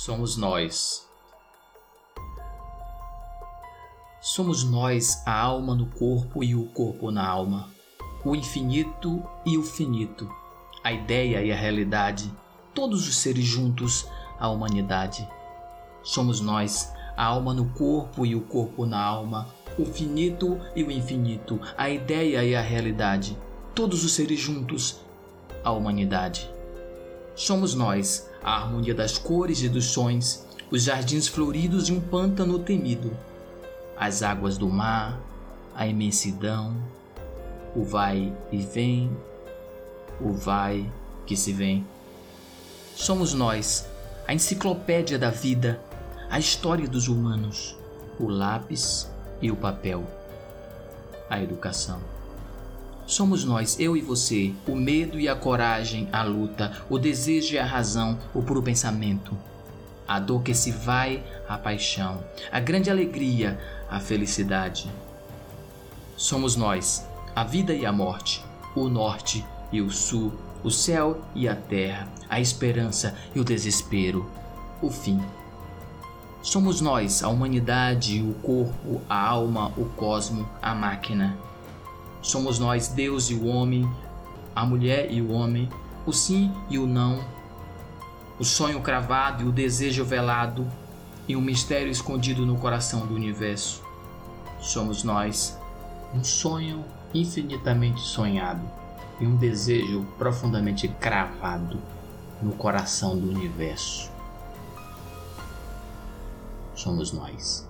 somos nós. Somos nós a alma no corpo e o corpo na alma, o infinito e o finito, a ideia e a realidade, todos os seres juntos, a humanidade. Somos nós a alma no corpo e o corpo na alma, o finito e o infinito, a ideia e a realidade, todos os seres juntos, a humanidade. Somos nós a harmonia das cores e dos sons, os jardins floridos e um pântano temido, as águas do mar, a imensidão, o vai e vem, o vai que se vem. Somos nós, a enciclopédia da vida, a história dos humanos, o lápis e o papel, a educação. Somos nós, eu e você, o medo e a coragem, a luta, o desejo e a razão, o puro pensamento, a dor que se vai, a paixão, a grande alegria, a felicidade. Somos nós, a vida e a morte, o norte e o sul, o céu e a terra, a esperança e o desespero, o fim. Somos nós, a humanidade, o corpo, a alma, o cosmo, a máquina Somos nós, Deus e o homem, a mulher e o homem, o sim e o não, o sonho cravado e o desejo velado e um mistério escondido no coração do universo. Somos nós, um sonho infinitamente sonhado e um desejo profundamente cravado no coração do universo. Somos nós.